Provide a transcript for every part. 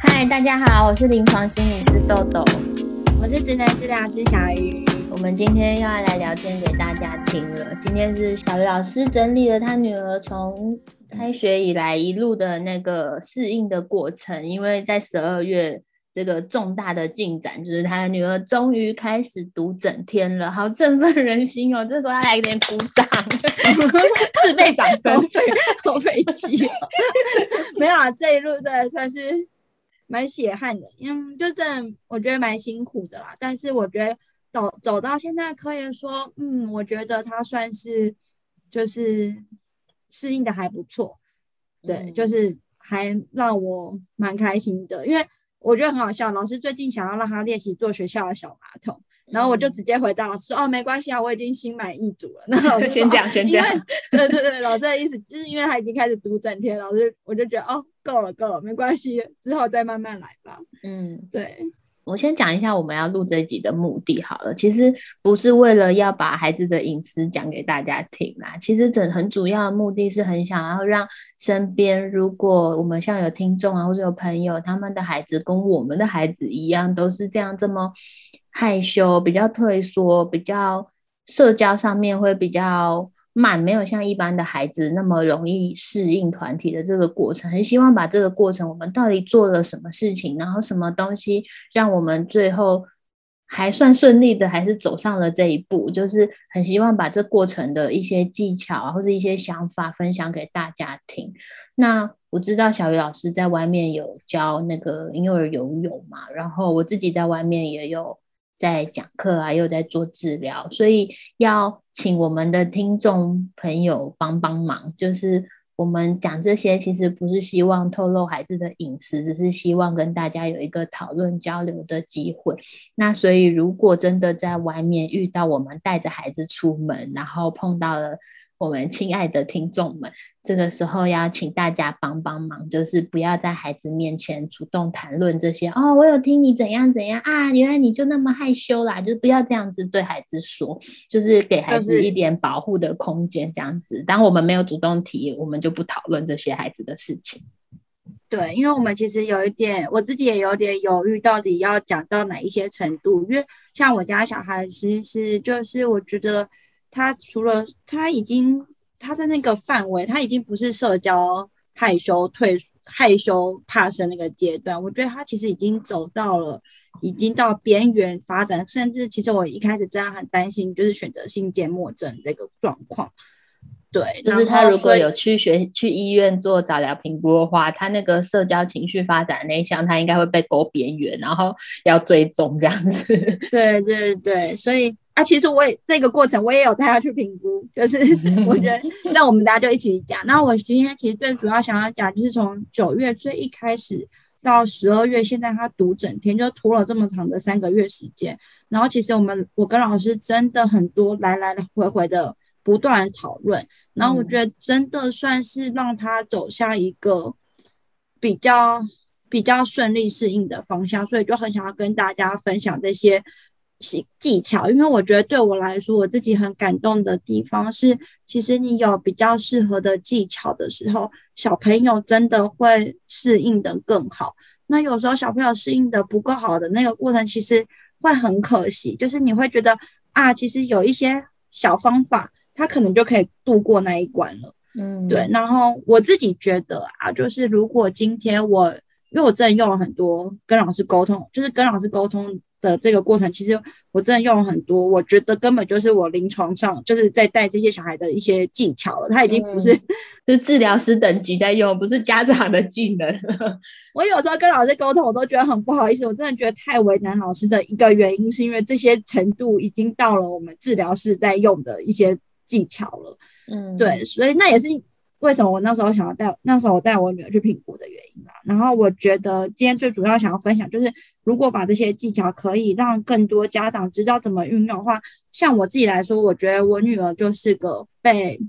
嗨，大家好，我是临床心理师豆豆，我是职能治疗师小鱼。我们今天要来聊天给大家听了。今天是小鱼老师整理了他女儿从开学以来一路的那个适应的过程，因为在十二月。这个重大的进展就是他的女儿终于开始读整天了，好振奋人心哦！这时候要来一点鼓掌，自备掌声，好费气哦。没有啊，这一路真的算是蛮血汗的，因为就真的我觉得蛮辛苦的啦。但是我觉得走走到现在，可以说，嗯，我觉得他算是就是适应的还不错，对，嗯、就是还让我蛮开心的，因为。我觉得很好笑，老师最近想要让他练习坐学校的小马桶，然后我就直接回答老师说：“哦，没关系啊，我已经心满意足了。”那老师先讲，先讲。对对对，老师的意思就是因为他已经开始读整天，老师我就觉得哦，够了够了，没关系，之后再慢慢来吧。嗯，对。我先讲一下我们要录这一集的目的好了，其实不是为了要把孩子的隐私讲给大家听啦，其实整很主要的目的是很想要让身边，如果我们像有听众啊，或者有朋友，他们的孩子跟我们的孩子一样，都是这样这么害羞、比较退缩、比较社交上面会比较。慢，没有像一般的孩子那么容易适应团体的这个过程，很希望把这个过程，我们到底做了什么事情，然后什么东西让我们最后还算顺利的，还是走上了这一步，就是很希望把这过程的一些技巧啊，或者一些想法分享给大家听。那我知道小鱼老师在外面有教那个婴幼儿游泳嘛，然后我自己在外面也有。在讲课啊，又在做治疗，所以要请我们的听众朋友帮帮忙。就是我们讲这些，其实不是希望透露孩子的隐私，只是希望跟大家有一个讨论交流的机会。那所以，如果真的在外面遇到我们带着孩子出门，然后碰到了。我们亲爱的听众们，这个时候要请大家帮帮忙，就是不要在孩子面前主动谈论这些哦。我有听你怎样怎样啊，原来你就那么害羞啦，就是不要这样子对孩子说，就是给孩子一点保护的空间，这样子。当我们没有主动提，我们就不讨论这些孩子的事情。对，因为我们其实有一点，我自己也有点犹豫，到底要讲到哪一些程度。因为像我家小孩，其实就是我觉得。他除了他已经他的那个范围，他已经不是社交害羞退害羞怕生那个阶段。我觉得他其实已经走到了，已经到边缘发展，甚至其实我一开始真的很担心，就是选择性缄默症这个状况。对，就是他如果有去学去医院做早疗评估的话，他那个社交情绪发展那一项，他应该会被勾边缘，然后 要追踪这样子。对对对，所以。啊，其实我也这个过程我也有带他去评估，就是 我觉得那我们大家就一起讲。那我今天其实最主要想要讲，就是从九月最一开始到十二月，现在他读整天就拖了这么长的三个月时间。然后其实我们我跟老师真的很多来来回回的不断讨论，然后我觉得真的算是让他走向一个比较比较顺利适应的方向，所以就很想要跟大家分享这些。技技巧，因为我觉得对我来说，我自己很感动的地方是，其实你有比较适合的技巧的时候，小朋友真的会适应的更好。那有时候小朋友适应的不够好的那个过程，其实会很可惜。就是你会觉得啊，其实有一些小方法，他可能就可以度过那一关了。嗯，对。然后我自己觉得啊，就是如果今天我，因为我真的用了很多跟老师沟通，就是跟老师沟通。的这个过程，其实我真的用了很多，我觉得根本就是我临床上就是在带这些小孩的一些技巧了。他已经不是、嗯、是治疗师等级在用，不是家长的技能。我有时候跟老师沟通，我都觉得很不好意思，我真的觉得太为难老师的一个原因，是因为这些程度已经到了我们治疗师在用的一些技巧了。嗯，对，所以那也是。为什么我那时候想要带那时候我带我女儿去评估的原因啦？然后我觉得今天最主要想要分享就是，如果把这些技巧可以让更多家长知道怎么运用的话，像我自己来说，我觉得我女儿就是个被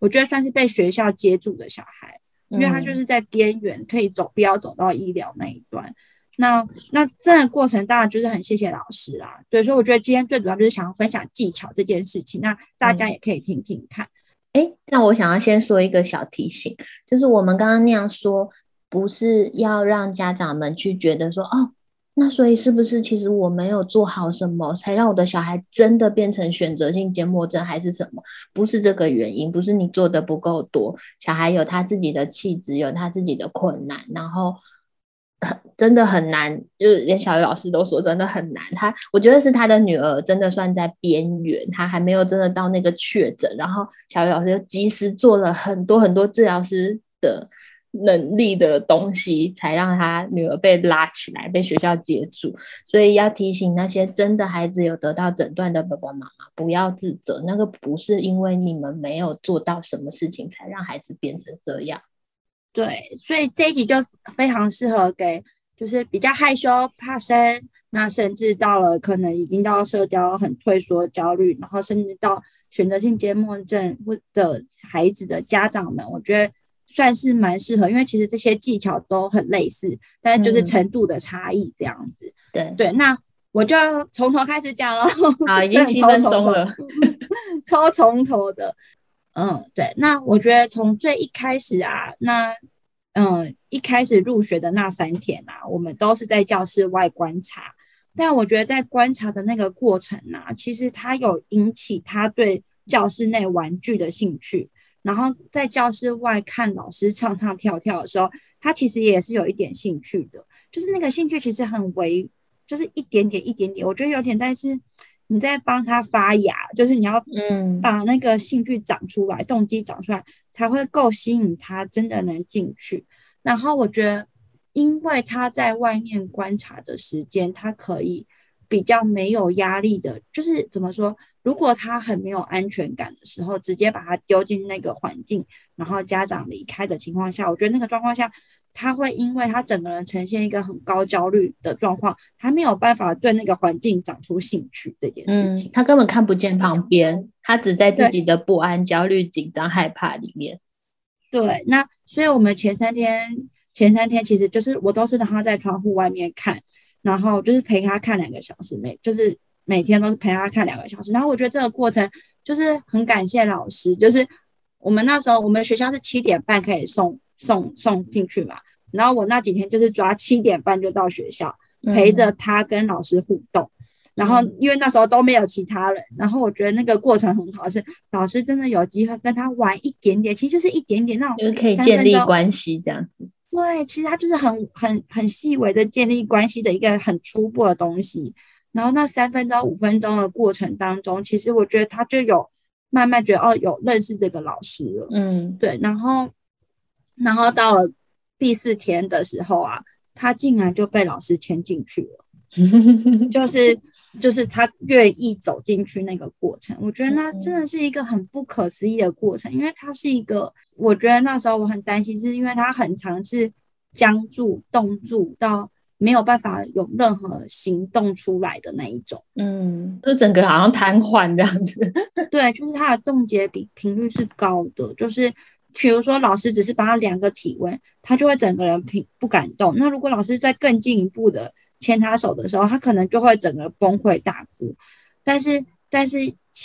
我觉得算是被学校接住的小孩，因为她就是在边缘可以走，不要走到医疗那一端。那那这个过程当然就是很谢谢老师啦。对，所以我觉得今天最主要就是想要分享技巧这件事情，那大家也可以听听看。哎，那我想要先说一个小提醒，就是我们刚刚那样说，不是要让家长们去觉得说，哦，那所以是不是其实我没有做好什么，才让我的小孩真的变成选择性缄默症，还是什么？不是这个原因，不是你做的不够多，小孩有他自己的气质，有他自己的困难，然后。真的很难，就是连小鱼老师都说真的很难。他我觉得是他的女儿真的算在边缘，他还没有真的到那个确诊。然后小鱼老师又及时做了很多很多治疗师的能力的东西，才让他女儿被拉起来，被学校接住。所以要提醒那些真的孩子有得到诊断的爸爸妈妈，不要自责，那个不是因为你们没有做到什么事情才让孩子变成这样。对，所以这一集就非常适合给，就是比较害羞、怕生，那甚至到了可能已经到社交很退缩、焦虑，然后甚至到选择性缄默症或的孩子的家长们，我觉得算是蛮适合，因为其实这些技巧都很类似，但是就是程度的差异这样子。嗯、对对，那我就从头开始讲了。好，已经 七分钟了，超从头的。嗯，对，那我觉得从最一开始啊，那嗯一开始入学的那三天啊，我们都是在教室外观察。但我觉得在观察的那个过程啊，其实他有引起他对教室内玩具的兴趣。然后在教室外看老师唱唱跳跳的时候，他其实也是有一点兴趣的，就是那个兴趣其实很微，就是一点点一点点。我觉得有点在是。你在帮他发芽，就是你要嗯把那个兴趣长出来，嗯、动机长出来，才会够吸引他真的能进去。然后我觉得，因为他在外面观察的时间，他可以比较没有压力的，就是怎么说？如果他很没有安全感的时候，直接把他丢进那个环境，然后家长离开的情况下，我觉得那个状况下。他会因为他整个人呈现一个很高焦虑的状况，他没有办法对那个环境长出兴趣这件事情。嗯，他根本看不见旁边，他只在自己的不安、焦虑、紧张、害怕里面。对，那所以我们前三天，前三天其实就是我都是让他在窗户外面看，然后就是陪他看两个小时，每就是每天都是陪他看两个小时。然后我觉得这个过程就是很感谢老师，就是我们那时候我们学校是七点半可以送送送进去嘛。然后我那几天就是抓七点半就到学校，陪着他跟老师互动。嗯、然后因为那时候都没有其他人，然后我觉得那个过程很好，是老师真的有机会跟他玩一点点，其实就是一点点那种，就是可以建立关系这样子。对，其实他就是很很很细微的建立关系的一个很初步的东西。然后那三分钟五分钟的过程当中，其实我觉得他就有慢慢觉得哦，有认识这个老师了。嗯，对。然后，然后到了。第四天的时候啊，他竟然就被老师牵进去了，就 是就是他愿意走进去那个过程，我觉得那真的是一个很不可思议的过程，因为他是一个，我觉得那时候我很担心，是因为他很常是僵住、冻住到没有办法有任何行动出来的那一种，嗯，就整个好像瘫痪这样子，对，就是他的冻结比频率是高的，就是。比如说，老师只是帮他量个体温，他就会整个人平不敢动。那如果老师再更进一步的牵他手的时候，他可能就会整个崩溃大哭。但是，但是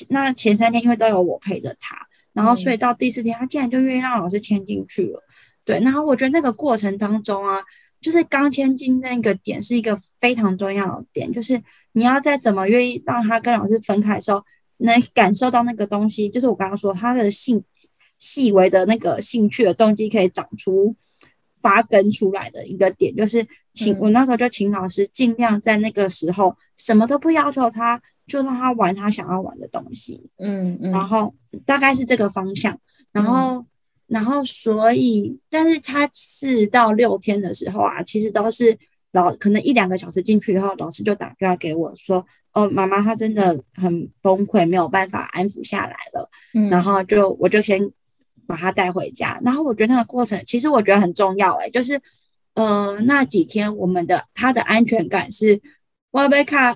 那前三天因为都有我陪着他，然后所以到第四天，他竟然就愿意让老师牵进去了。对，然后我觉得那个过程当中啊，就是刚牵进那个点是一个非常重要的点，就是你要再怎么愿意让他跟老师分开的时候，能感受到那个东西，就是我刚刚说他的性。细微的那个兴趣的动机可以长出发根出来的一个点，就是请我那时候就请老师尽量在那个时候什么都不要求他，就让他玩他想要玩的东西。嗯嗯，然后大概是这个方向，然后然后所以，但是他四到六天的时候啊，其实都是老可能一两个小时进去以后，老师就打电话给我说。哦，妈妈她真的很崩溃，没有办法安抚下来了。嗯，然后就我就先把他带回家。然后我觉得那个过程其实我觉得很重要，哎，就是呃那几天我们的他的安全感是我被卡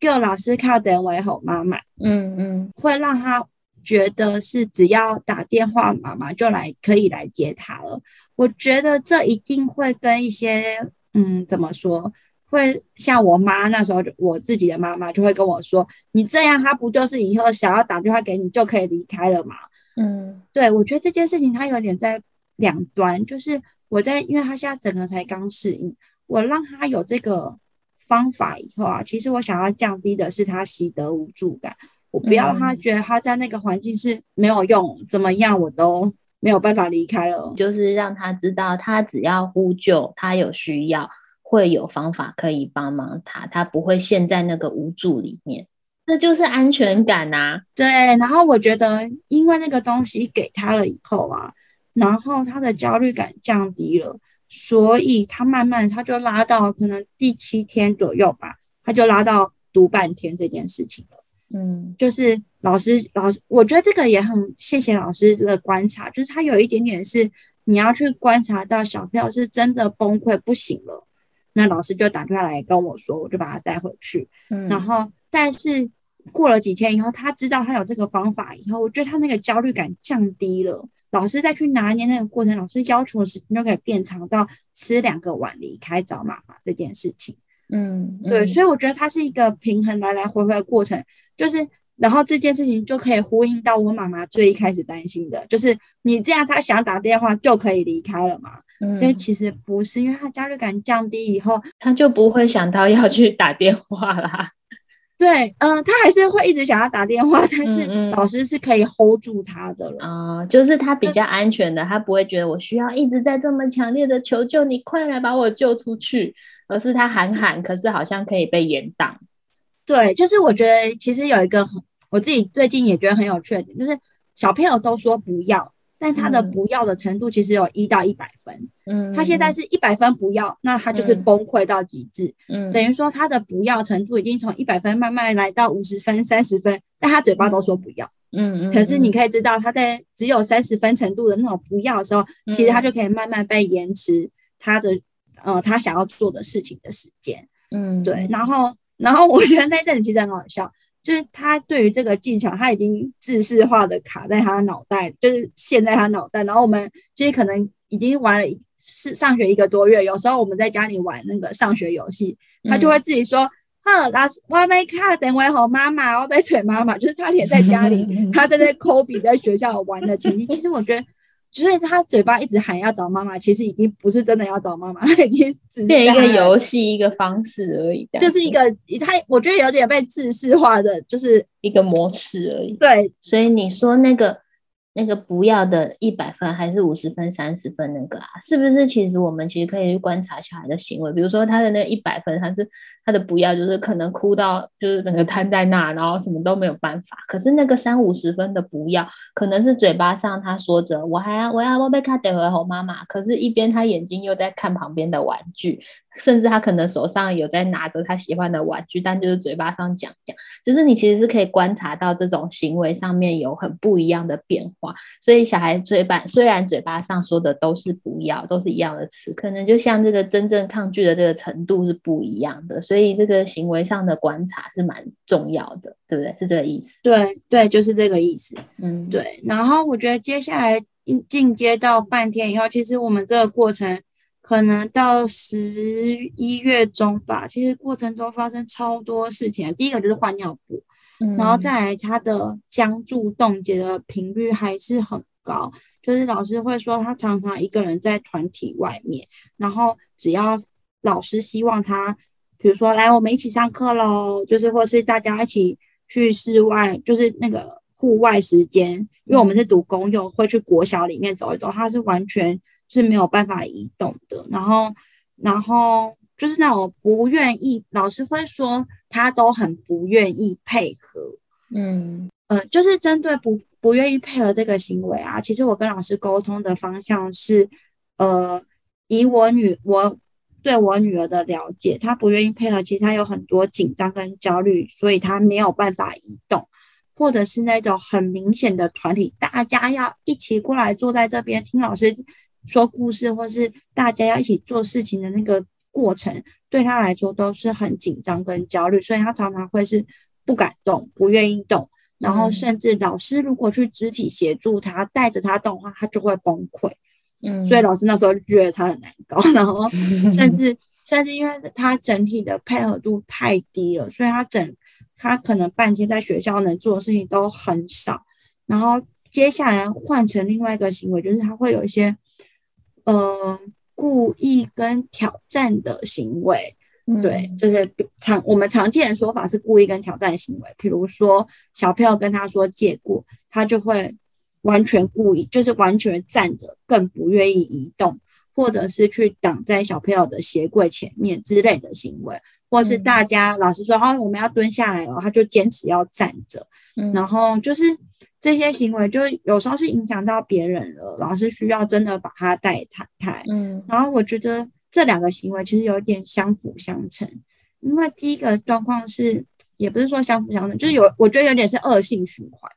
叫老师卡等为后妈妈，嗯嗯，会让他觉得是只要打电话妈妈就来可以来接他了。我觉得这一定会跟一些嗯怎么说？会像我妈那时候，我自己的妈妈就会跟我说：“你这样，他不就是以后想要打电话给你就可以离开了吗？”嗯，对，我觉得这件事情它有点在两端，就是我在，因为他现在整个才刚适应，我让他有这个方法以后啊，其实我想要降低的是他习得无助感，我不要让他觉得他在那个环境是没有用，怎么样我都没有办法离开了，就是让他知道，他只要呼救，他有需要，会有方法可以帮忙他，他不会陷在那个无助里面。这就是安全感啊！对，然后我觉得，因为那个东西给他了以后啊，然后他的焦虑感降低了，所以他慢慢他就拉到可能第七天左右吧，他就拉到读半天这件事情了。嗯，就是老师，老师，我觉得这个也很谢谢老师的观察，就是他有一点点是你要去观察到小朋友是真的崩溃不行了，那老师就打电话来跟我说，我就把他带回去。嗯，然后但是。过了几天以后，他知道他有这个方法以后，我觉得他那个焦虑感降低了。老师再去拿捏那个过程，老师要求的时间就可以变长到吃两个碗离开找妈妈这件事情。嗯，对，所以我觉得它是一个平衡来来回回的过程，就是然后这件事情就可以呼应到我妈妈最一开始担心的，就是你这样他想打电话就可以离开了嘛？嗯，但其实不是，因为他焦虑感降低以后，他就不会想到要去打电话啦。对，嗯、呃，他还是会一直想要打电话，但是老师是可以 hold 住他的了。啊、嗯嗯，就是他比较安全的，他不会觉得我需要一直在这么强烈的求救，你快来把我救出去，而是他喊喊，可是好像可以被延挡。对，就是我觉得其实有一个我自己最近也觉得很有趣的点，就是小朋友都说不要。但他的不要的程度其实有一到一百分，嗯，他现在是一百分不要，那他就是崩溃到极致，嗯，等于说他的不要程度已经从一百分慢慢来到五十分、三十分，但他嘴巴都说不要，嗯嗯，可是你可以知道他在只有三十分程度的那种不要的时候，其实他就可以慢慢被延迟他的呃他想要做的事情的时间，嗯，对，然后然后我觉得那阵子其实很好笑。就是他对于这个技巧，他已经制式化的卡在他脑袋，就是陷在他脑袋。然后我们其实可能已经玩了是上学一个多月，有时候我们在家里玩那个上学游戏，他就会自己说：“哼、嗯，老师，我还没卡，等我吼妈妈，我被捶妈妈。”就是他连在家里，他在那抠笔，在学校玩的情景。其实我觉得。就是他嘴巴一直喊要找妈妈，其实已经不是真的要找妈妈，他 已经只是变一个游戏一个方式而已，就是一个他我觉得有点被制式化的，就是一个模式而已。对，所以你说那个。那个不要的一百分还是五十分、三十分那个啊，是不是？其实我们其实可以去观察小孩的行为，比如说他的那一百分，他是他的不要，就是可能哭到就是整个瘫在那，然后什么都没有办法。可是那个三五十分的不要，可能是嘴巴上他说着我还要我要我被卡带回吼妈妈，可是一边他眼睛又在看旁边的玩具。甚至他可能手上有在拿着他喜欢的玩具，但就是嘴巴上讲讲，就是你其实是可以观察到这种行为上面有很不一样的变化。所以小孩嘴巴虽然嘴巴上说的都是不要，都是一样的词，可能就像这个真正抗拒的这个程度是不一样的。所以这个行为上的观察是蛮重要的，对不对？是这个意思？对对，就是这个意思。嗯，对。然后我觉得接下来进阶到半天以后，其实我们这个过程。可能到十一月中吧，其实过程中发生超多事情。第一个就是换尿布，嗯、然后再来他的僵住冻结的频率还是很高，就是老师会说他常常一个人在团体外面，然后只要老师希望他，比如说来我们一起上课喽，就是或是大家一起去室外，就是那个户外时间，因为我们是读公幼，会去国小里面走一走，他是完全。是没有办法移动的，然后，然后就是那种不愿意，老师会说他都很不愿意配合，嗯，呃，就是针对不不愿意配合这个行为啊，其实我跟老师沟通的方向是，呃，以我女我对我女儿的了解，她不愿意配合，其实她有很多紧张跟焦虑，所以她没有办法移动，或者是那种很明显的团体，大家要一起过来坐在这边听老师。说故事，或是大家要一起做事情的那个过程，对他来说都是很紧张跟焦虑，所以他常常会是不敢动，不愿意动，然后甚至老师如果去肢体协助他，带着他动的话，他就会崩溃。嗯，所以老师那时候就觉得他很难搞，然后 甚至甚至因为他整体的配合度太低了，所以他整他可能半天在学校能做的事情都很少，然后接下来换成另外一个行为，就是他会有一些。呃，故意跟挑战的行为。嗯、对，就是常我们常见的说法是故意跟挑战行为。比如说小朋友跟他说借过，他就会完全故意，就是完全站着，更不愿意移动，或者是去挡在小朋友的鞋柜前面之类的行为。或是大家老师说，哦，我们要蹲下来了，他就坚持要站着，嗯，然后就是这些行为，就有时候是影响到别人了，老师需要真的把他带开，嗯，然后我觉得这两个行为其实有点相辅相成，因为第一个状况是，也不是说相辅相成，就是有，我觉得有点是恶性循环，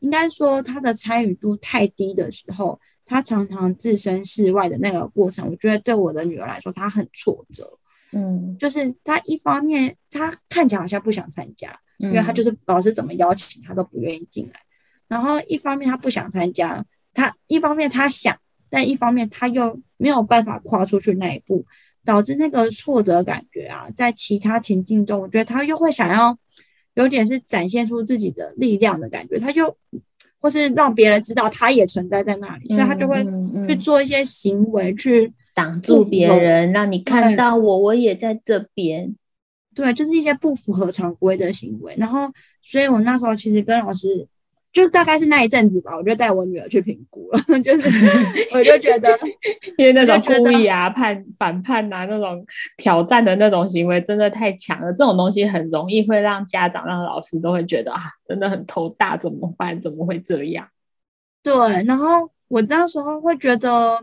应该说他的参与度太低的时候，他常常置身事外的那个过程，我觉得对我的女儿来说，她很挫折。嗯，就是她一方面她看起来好像不想参加，嗯、因为她就是老师怎么邀请她都不愿意进来。然后一方面他不想参加，他一方面他想，但一方面他又没有办法跨出去那一步，导致那个挫折感觉啊，在其他情境中，我觉得他又会想要有点是展现出自己的力量的感觉，他就或是让别人知道他也存在在那里，所以他就会去做一些行为去。挡住别人，让你看到我，我也在这边。对，就是一些不符合常规的行为。然后，所以我那时候其实跟老师，就大概是那一阵子吧，我就带我女儿去评估了。就是，我就觉得，因为那种故意啊、叛反叛啊、那种挑战的那种行为，真的太强了。这种东西很容易会让家长、让老师都会觉得啊，真的很头大，怎么办？怎么会这样？对。然后我那时候会觉得。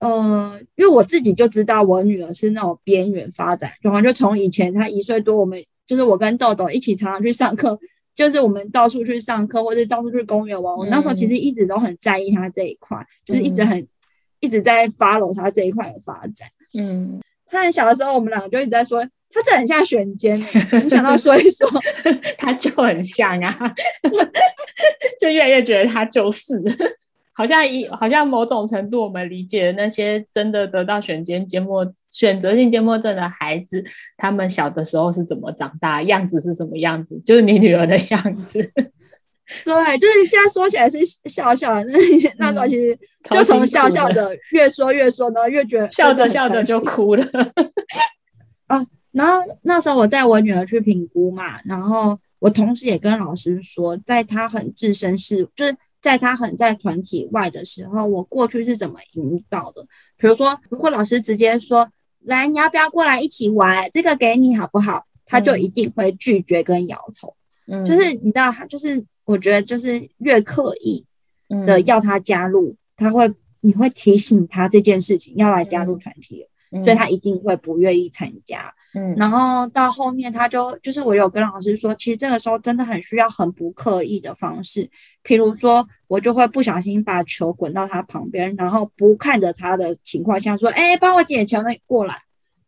呃，因为我自己就知道我女儿是那种边缘发展，然后就从以前她一岁多，我们就是我跟豆豆一起常常去上课，就是我们到处去上课或者到处去公园玩。我那时候其实一直都很在意他这一块，嗯、就是一直很一直在 follow 他这一块的发展。嗯，他很小的时候，我们两个就一直在说，他这很像选监，没想到说一说，他就很像啊，就越来越觉得他就是。好像一好像某种程度，我们理解的那些真的得到选间缄默选择性缄默症的孩子，他们小的时候是怎么长大，样子是什么样子，就是你女儿的样子。对，就是现在说起来是笑笑的，那那时候其实就从笑笑的越说越说，然后越觉得笑着笑着就哭了。啊，然后那时候我带我女儿去评估嘛，然后我同时也跟老师说，在她很置身事就是。在他很在团体外的时候，我过去是怎么引导的？比如说，如果老师直接说：“来，你要不要过来一起玩？这个给你好不好？”他就一定会拒绝跟摇头。嗯，就是你知道，他就是我觉得就是越刻意的要他加入，嗯、他会你会提醒他这件事情要来加入团体，嗯、所以他一定会不愿意参加。嗯，然后到后面他就就是我有跟老师说，其实这个时候真的很需要很不刻意的方式，譬如说我就会不小心把球滚到他旁边，然后不看着他的情况下说，哎，帮我捡球，那你过来。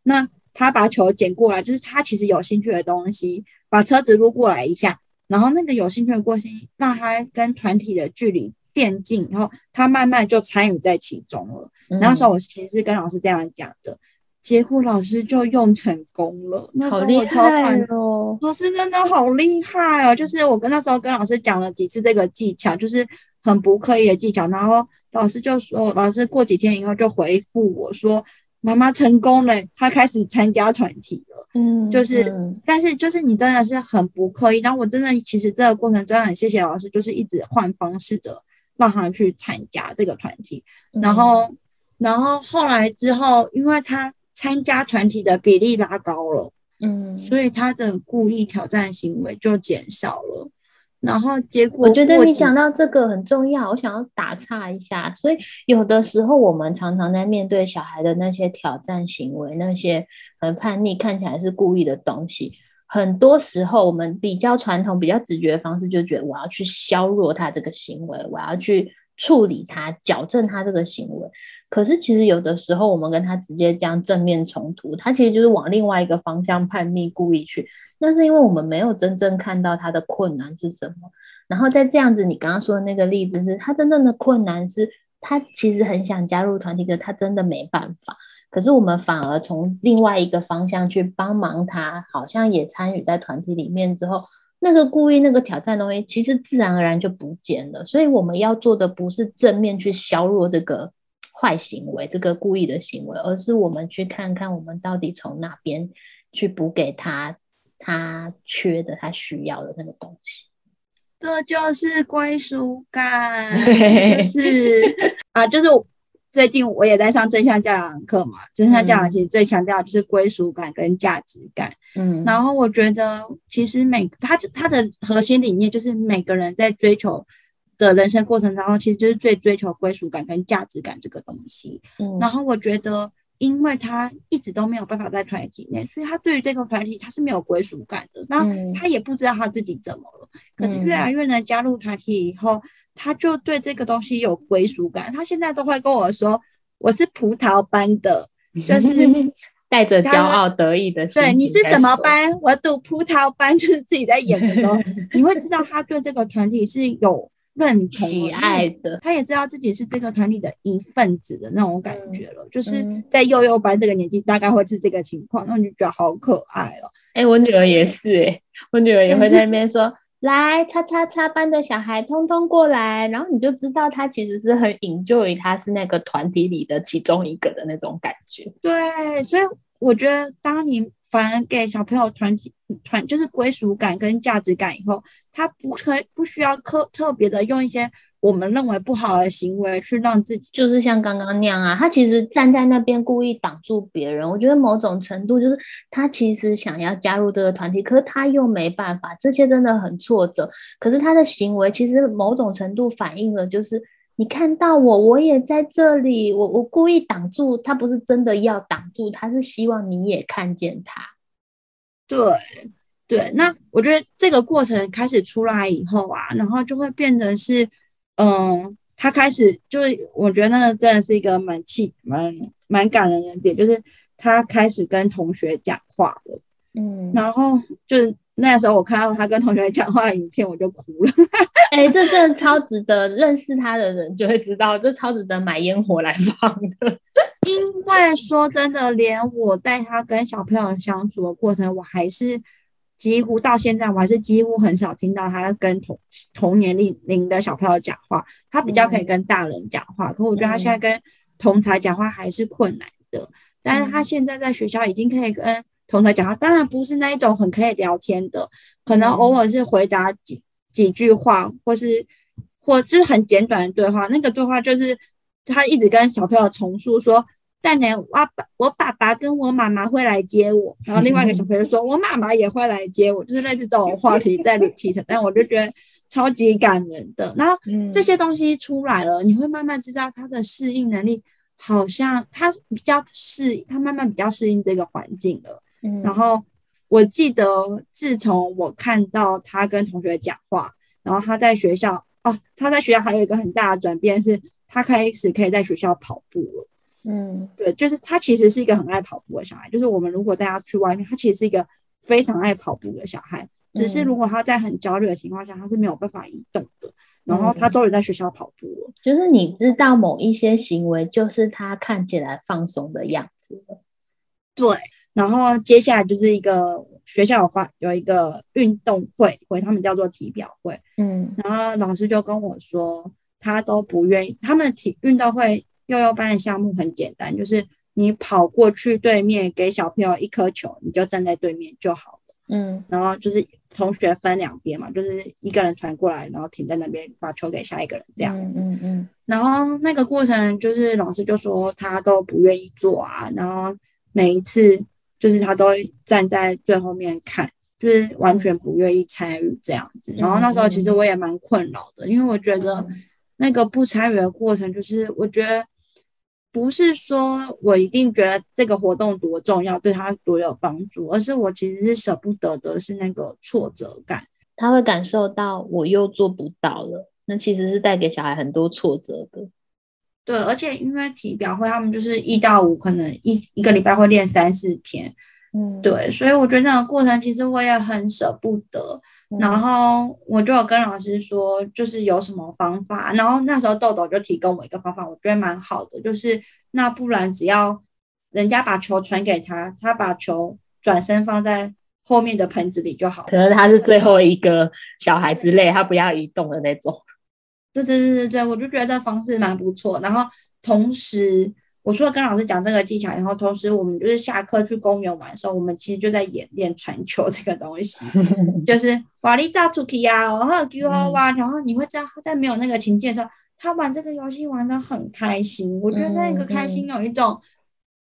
那他把球捡过来，就是他其实有兴趣的东西，把车子撸过来一下，然后那个有兴趣的过程让他跟团体的距离变近，然后他慢慢就参与在其中了。嗯、那时候我其实是跟老师这样讲的。结果老师就用成功了，那时候我超感动，哦、老师真的好厉害哦！就是我跟那时候跟老师讲了几次这个技巧，就是很不刻意的技巧，然后老师就说，老师过几天以后就回复我说，妈妈成功了，她开始参加团体了。嗯，就是，嗯、但是就是你真的是很不刻意，然后我真的其实这个过程真的很谢谢老师，就是一直换方式的让他去参加这个团体，然后，嗯、然后后来之后，因为他。参加团体的比例拉高了，嗯，所以他的故意挑战行为就减少了。然后结果，我觉得你讲到这个很重要，我想要打岔一下。所以有的时候我们常常在面对小孩的那些挑战行为，那些很叛逆、看起来是故意的东西，很多时候我们比较传统、比较直觉的方式，就觉得我要去削弱他这个行为，我要去。处理他，矫正他这个行为，可是其实有的时候，我们跟他直接这样正面冲突，他其实就是往另外一个方向叛逆，故意去。那是因为我们没有真正看到他的困难是什么。然后在这样子，你刚刚说的那个例子是，他真正的困难是他其实很想加入团体，可他真的没办法。可是我们反而从另外一个方向去帮忙他，好像也参与在团体里面之后。那个故意那个挑战的东西，其实自然而然就不见了。所以我们要做的不是正面去削弱这个坏行为，这个故意的行为，而是我们去看看我们到底从哪边去补给他他缺的、他需要的那个东西。这就是归属感，就是啊，就是。最近我也在上正向教养课嘛，正向教养其实最强调的就是归属感跟价值感。嗯，然后我觉得其实每他他的核心理念就是每个人在追求的人生过程当中，其实就是最追求归属感跟价值感这个东西。嗯，然后我觉得。因为他一直都没有办法在团体内，所以他对于这个团体他是没有归属感的。那他也不知道他自己怎么了。可是越来越能加入团体以后，他就对这个东西有归属感。他现在都会跟我说：“我是葡萄班的，就是 带着骄傲得意的。”对，你是什么班？我读葡萄班，就是自己在演的时候，你会知道他对这个团体是有。认同喜爱的，他也知道自己是这个团体的一份子的那种感觉了。嗯、就是在幼幼班这个年纪，大概会是这个情况，那、嗯、你就觉得好可爱哦。哎、欸，我女儿也是、欸，哎，我女儿也会在那边说：“来，叉叉叉班的小孩通通过来。”然后你就知道他其实是很 enjoy，他是那个团体里的其中一个的那种感觉。对，所以我觉得当你。反而给小朋友团体团就是归属感跟价值感以后，他不可不需要特特别的用一些我们认为不好的行为去让自己，就是像刚刚那样啊，他其实站在那边故意挡住别人。我觉得某种程度就是他其实想要加入这个团体，可是他又没办法，这些真的很挫折。可是他的行为其实某种程度反映了就是。你看到我，我也在这里。我我故意挡住他，不是真的要挡住，他是希望你也看见他。对对，那我觉得这个过程开始出来以后啊，然后就会变成是，嗯、呃，他开始就是，我觉得那个真的是一个蛮气、蛮蛮感人的点，就是他开始跟同学讲话了。嗯，然后就是。那时候我看到他跟同学讲话的影片，我就哭了。哎、欸，这真的超值得，认识他的人就会知道，这超值得买烟火来放的。因为说真的，连我带他跟小朋友相处的过程，我还是几乎到现在，我还是几乎很少听到他跟同同年龄龄的小朋友讲话。他比较可以跟大人讲话，嗯、可我觉得他现在跟同才讲话还是困难的。嗯、但是他现在在学校已经可以跟。同台讲话，当然不是那一种很可以聊天的，可能偶尔是回答几几句话，或是或是很简短的对话。那个对话就是他一直跟小朋友重述说：“但年我爸我爸爸跟我妈妈会来接我。”然后另外一个小朋友说：“ 我妈妈也会来接我。”就是类似这种话题在 repeat，但我就觉得超级感人的。然后这些东西出来了，你会慢慢知道他的适应能力，好像他比较适，他慢慢比较适应这个环境了。然后我记得，自从我看到他跟同学讲话，然后他在学校哦，他在学校还有一个很大的转变，是他开始可以在学校跑步了。嗯，对，就是他其实是一个很爱跑步的小孩。就是我们如果带他去外面，他其实是一个非常爱跑步的小孩。只是如果他在很焦虑的情况下，他是没有办法移动的。然后他终于在学校跑步了。就是你知道某一些行为，就是他看起来放松的样子。对。然后接下来就是一个学校有发有一个运动会，会他们叫做体表会，嗯，然后老师就跟我说，他都不愿意。他们的体运动会幼幼班的项目很简单，就是你跑过去对面给小朋友一颗球，你就站在对面就好了，嗯，然后就是同学分两边嘛，就是一个人传过来，然后停在那边把球给下一个人这样，嗯嗯嗯。然后那个过程就是老师就说他都不愿意做啊，然后每一次。就是他都会站在最后面看，就是完全不愿意参与这样子。然后那时候其实我也蛮困扰的，因为我觉得那个不参与的过程，就是我觉得不是说我一定觉得这个活动多重要，对他多有帮助，而是我其实是舍不得的，是那个挫折感。他会感受到我又做不到了，那其实是带给小孩很多挫折的。对，而且因为体表会，他们就是一到五，可能一一个礼拜会练三四天，嗯，对，所以我觉得那个过程其实我也很舍不得。嗯、然后我就有跟老师说，就是有什么方法。然后那时候豆豆就提供我一个方法，我觉得蛮好的，就是那不然只要人家把球传给他，他把球转身放在后面的盆子里就好。可能他是最后一个小孩之类，他不要移动的那种。对对对对对，我就觉得这方式蛮不错。然后同时，我除了跟老师讲这个技巧然后，同时我们就是下课去公园玩的时候，我们其实就在演练传球这个东西，就是瓦力炸出去啊，然后哇，然后你会知道他在没有那个情境的时候，他玩这个游戏玩的很开心。我觉得那个开心有一种，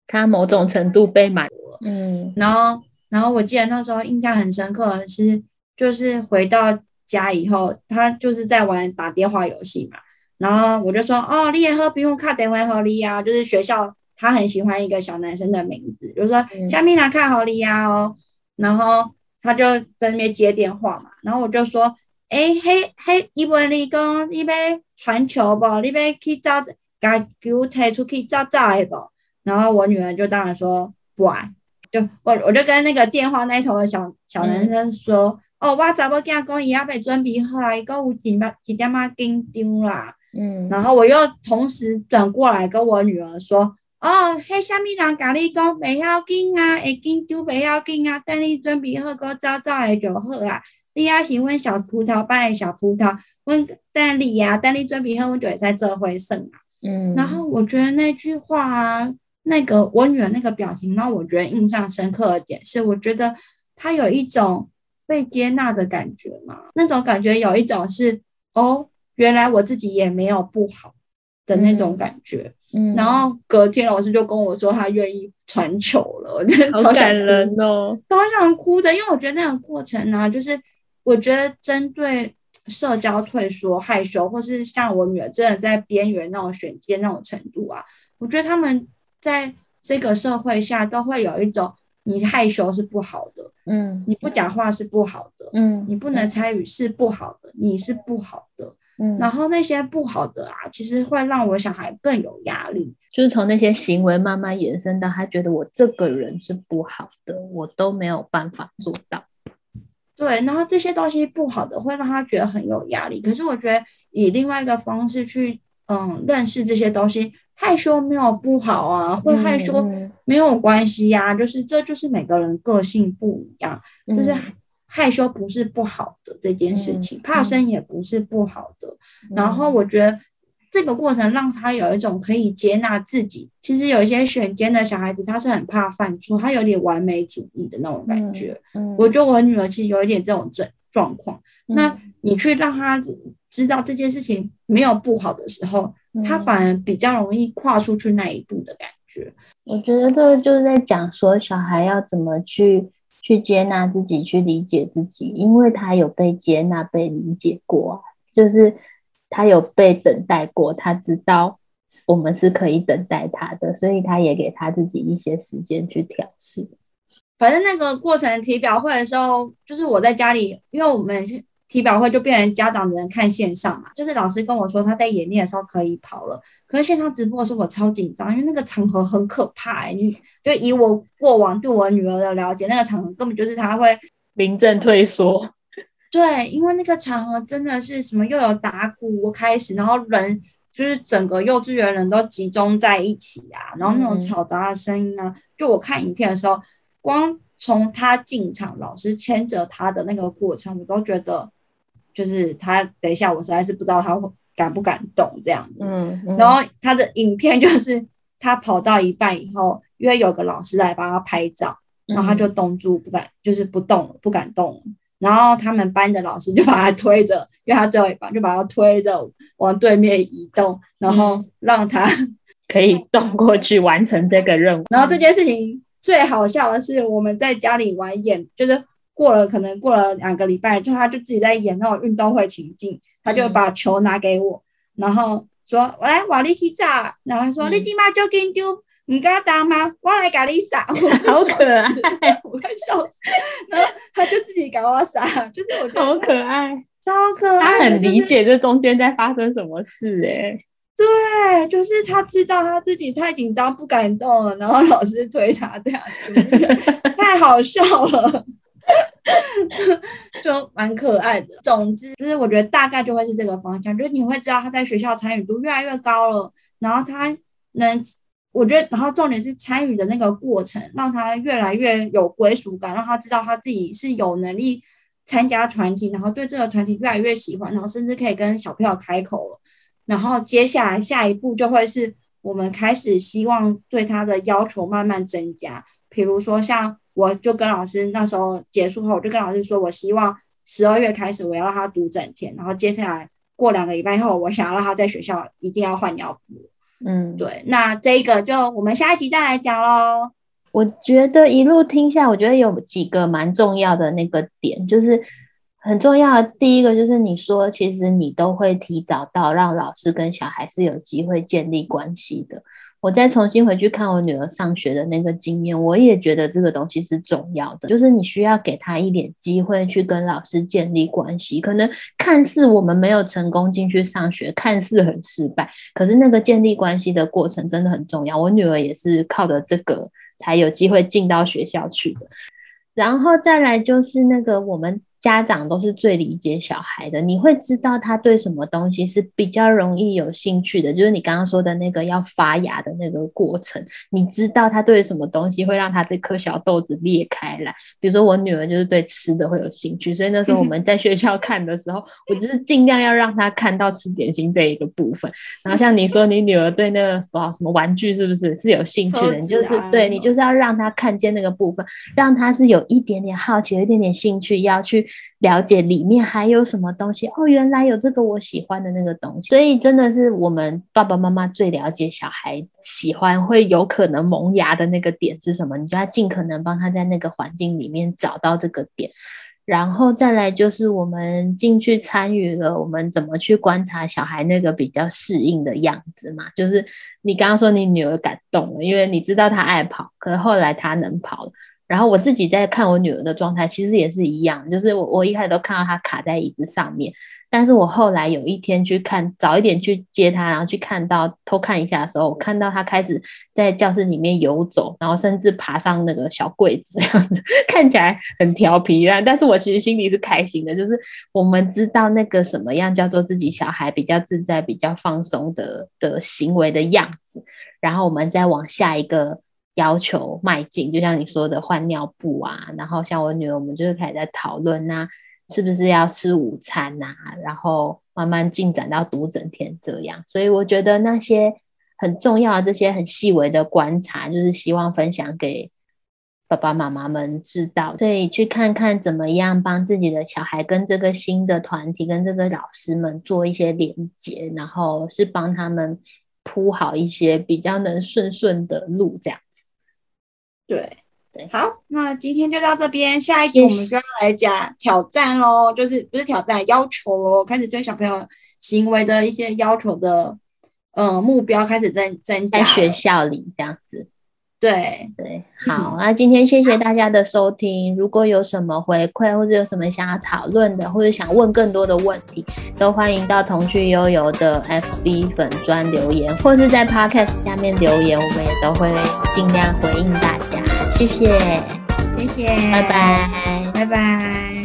他某种程度被满足了。嗯，然后，然后我记得那时候印象很深刻的是，就是回到家以后，他就是在玩打电话游戏嘛。然后我就说，哦，你也和比我卡电话好利啊，就是学校他很喜欢一个小男生的名字，就是说下面来看好利啊哦。然后他就在那边接电话嘛，然后我就说，哎嘿嘿，伊问你讲，你要传球不？你要去找，把球踢出去找找的不？然后我女儿就当然说不爱，就我我就跟那个电话那头的小小男生说，嗯、哦，我查某囝讲伊还没准备好，伊讲有几码几点仔紧张啦。嗯，然后我又同时转过来跟我女儿说：“哦，迄，虾米人甲你讲，袂要紧啊，会紧张袂要紧啊，等你准备好，个早早的就好啊。你也是阮小葡萄班的小葡萄，阮等你啊，等你准备好，我就会在这回胜啊。”嗯，然后我觉得那句话啊，那个我女儿那个表情让我觉得印象深刻的点是，我觉得她有一种被接纳的感觉嘛，那种感觉有一种是哦。原来我自己也没有不好的那种感觉，嗯，然后隔天老师就跟我说他愿意传球了，我觉得好感人哦，好想哭的，因为我觉得那个过程呢、啊，就是我觉得针对社交退缩、害羞，或是像我女儿真的在边缘那种选阶那种程度啊，我觉得他们在这个社会下都会有一种你害羞是不好的，嗯，你不讲话是不好的，嗯，你不能参与是不好的，你是不好的。嗯，然后那些不好的啊，其实会让我小孩更有压力，就是从那些行为慢慢延伸到他觉得我这个人是不好的，我都没有办法做到。对，然后这些东西不好的会让他觉得很有压力。可是我觉得以另外一个方式去，嗯，认识这些东西，害羞没有不好啊，会害羞没有关系呀，嗯，就是这就是每个人个性不一样，就是。害羞不是不好的这件事情，嗯、怕生也不是不好的。嗯、然后我觉得这个过程让他有一种可以接纳自己。其实有一些选尖的小孩子，他是很怕犯错，他有点完美主义的那种感觉。我觉得我女儿其实有一点这种状状况。嗯、那你去让他知道这件事情没有不好的时候，嗯、他反而比较容易跨出去那一步的感觉。我觉得这个就是在讲说小孩要怎么去。去接纳自己，去理解自己，因为他有被接纳、被理解过，就是他有被等待过，他知道我们是可以等待他的，所以他也给他自己一些时间去调试。反正那个过程体表会的时候，就是我在家里，因为我们。体表会就变成家长只能看线上嘛，就是老师跟我说他在演练的时候可以跑了，可是线上直播的时候我超紧张，因为那个场合很可怕，欸，你就以我过往对我女儿的了解，那个场合根本就是他会临阵退缩。对，因为那个场合真的是什么又有打鼓开始，然后人就是整个幼稚园人都集中在一起啊，然后那种嘈杂的声音呢，啊，嗯、就我看影片的时候，光从他进场，老师牵着他的那个过程，我都觉得。就是他，等一下，我实在是不知道他会敢不敢动这样子。嗯，嗯，然后他的影片就是他跑到一半以后，因为有个老师来帮他拍照，然后他就冻住不敢，就是不动，不敢动。然后他们班的老师就把他推着，因为他最后一棒，就把他推着往对面移动，然后让他 可以动过去完成这个任务。然后这件事情最好笑的是，我们在家里玩演，就是。过了可能过了两个礼拜，就他就自己在演那种运动会情境，他就把球拿给我，嗯、然后说：“我来瓦力去炸。”然后说：“嗯、你今嘛就给丢，你敢打吗？我来给你撒。”好可爱，我快笑死。然后他就自己给我撒，就是我觉得好可爱，超可爱。他很理解这中间在发生什么事、欸，哎，对，就是他知道他自己太紧张不敢动了，然后老师推他这样子，太好笑了。就蛮可爱的。总之，就是我觉得大概就会是这个方向，就是你会知道他在学校参与度越来越高了，然后他能，我觉得，然后重点是参与的那个过程，让他越来越有归属感，让他知道他自己是有能力参加团体，然后对这个团体越来越喜欢，然后甚至可以跟小朋友开口了。然后接下来下一步就会是我们开始希望对他的要求慢慢增加。比如说，像我就跟老师那时候结束后，我就跟老师说，我希望十二月开始我要让他读整天，然后接下来过两个礼拜后，我想要让他在学校一定要换尿布。嗯，对，那这个就我们下一集再来讲喽。我觉得一路听下来，我觉得有几个蛮重要的那个点，就是很重要的。第一个就是你说，其实你都会提早到，让老师跟小孩是有机会建立关系的。我再重新回去看我女儿上学的那个经验，我也觉得这个东西是重要的，就是你需要给她一点机会去跟老师建立关系。可能看似我们没有成功进去上学，看似很失败，可是那个建立关系的过程真的很重要。我女儿也是靠着这个才有机会进到学校去的。然后再来就是那个我们。家长都是最理解小孩的，你会知道他对什么东西是比较容易有兴趣的，就是你刚刚说的那个要发芽的那个过程，你知道他对什么东西会让他这颗小豆子裂开来。比如说我女儿就是对吃的会有兴趣，所以那时候我们在学校看的时候，我就是尽量要让他看到吃点心这一个部分。然后像你说你女儿对那个不知道什么玩具是不是是有兴趣的，你就是对你就是要让他看见那个部分，让他是有一点点好奇，有一点点兴趣要去。了解里面还有什么东西哦，原来有这个我喜欢的那个东西，所以真的是我们爸爸妈妈最了解小孩喜欢会有可能萌芽的那个点是什么，你就要尽可能帮他在那个环境里面找到这个点，然后再来就是我们进去参与了，我们怎么去观察小孩那个比较适应的样子嘛，就是你刚刚说你女儿感动了，因为你知道她爱跑，可是后来她能跑了。然后我自己在看我女儿的状态，其实也是一样，就是我我一开始都看到她卡在椅子上面，但是我后来有一天去看，早一点去接她，然后去看到偷看一下的时候，我看到她开始在教室里面游走，然后甚至爬上那个小柜子，这样子 看起来很调皮啊。但是我其实心里是开心的，就是我们知道那个什么样叫做自己小孩比较自在、比较放松的的行为的样子，然后我们再往下一个。要求迈进，就像你说的换尿布啊，然后像我女儿，我们就是开始在讨论呐，是不是要吃午餐呐、啊，然后慢慢进展到读整天这样。所以我觉得那些很重要的这些很细微的观察，就是希望分享给爸爸妈妈们知道，所以去看看怎么样帮自己的小孩跟这个新的团体、跟这个老师们做一些连接，然后是帮他们铺好一些比较能顺顺的路这样。对对，好，那今天就到这边，下一集我们就要来讲挑战喽，就是不是挑战，要求喽，开始对小朋友行为的一些要求的，呃，目标开始增增加，在学校里这样子。对对，好，那今天谢谢大家的收听。如果有什么回馈，或者有什么想要讨论的，或者想问更多的问题，都欢迎到童趣悠游的 FB 粉专留言，或是在 Podcast 下面留言，我们也都会尽量回应大家。谢谢，谢谢，拜拜，拜拜。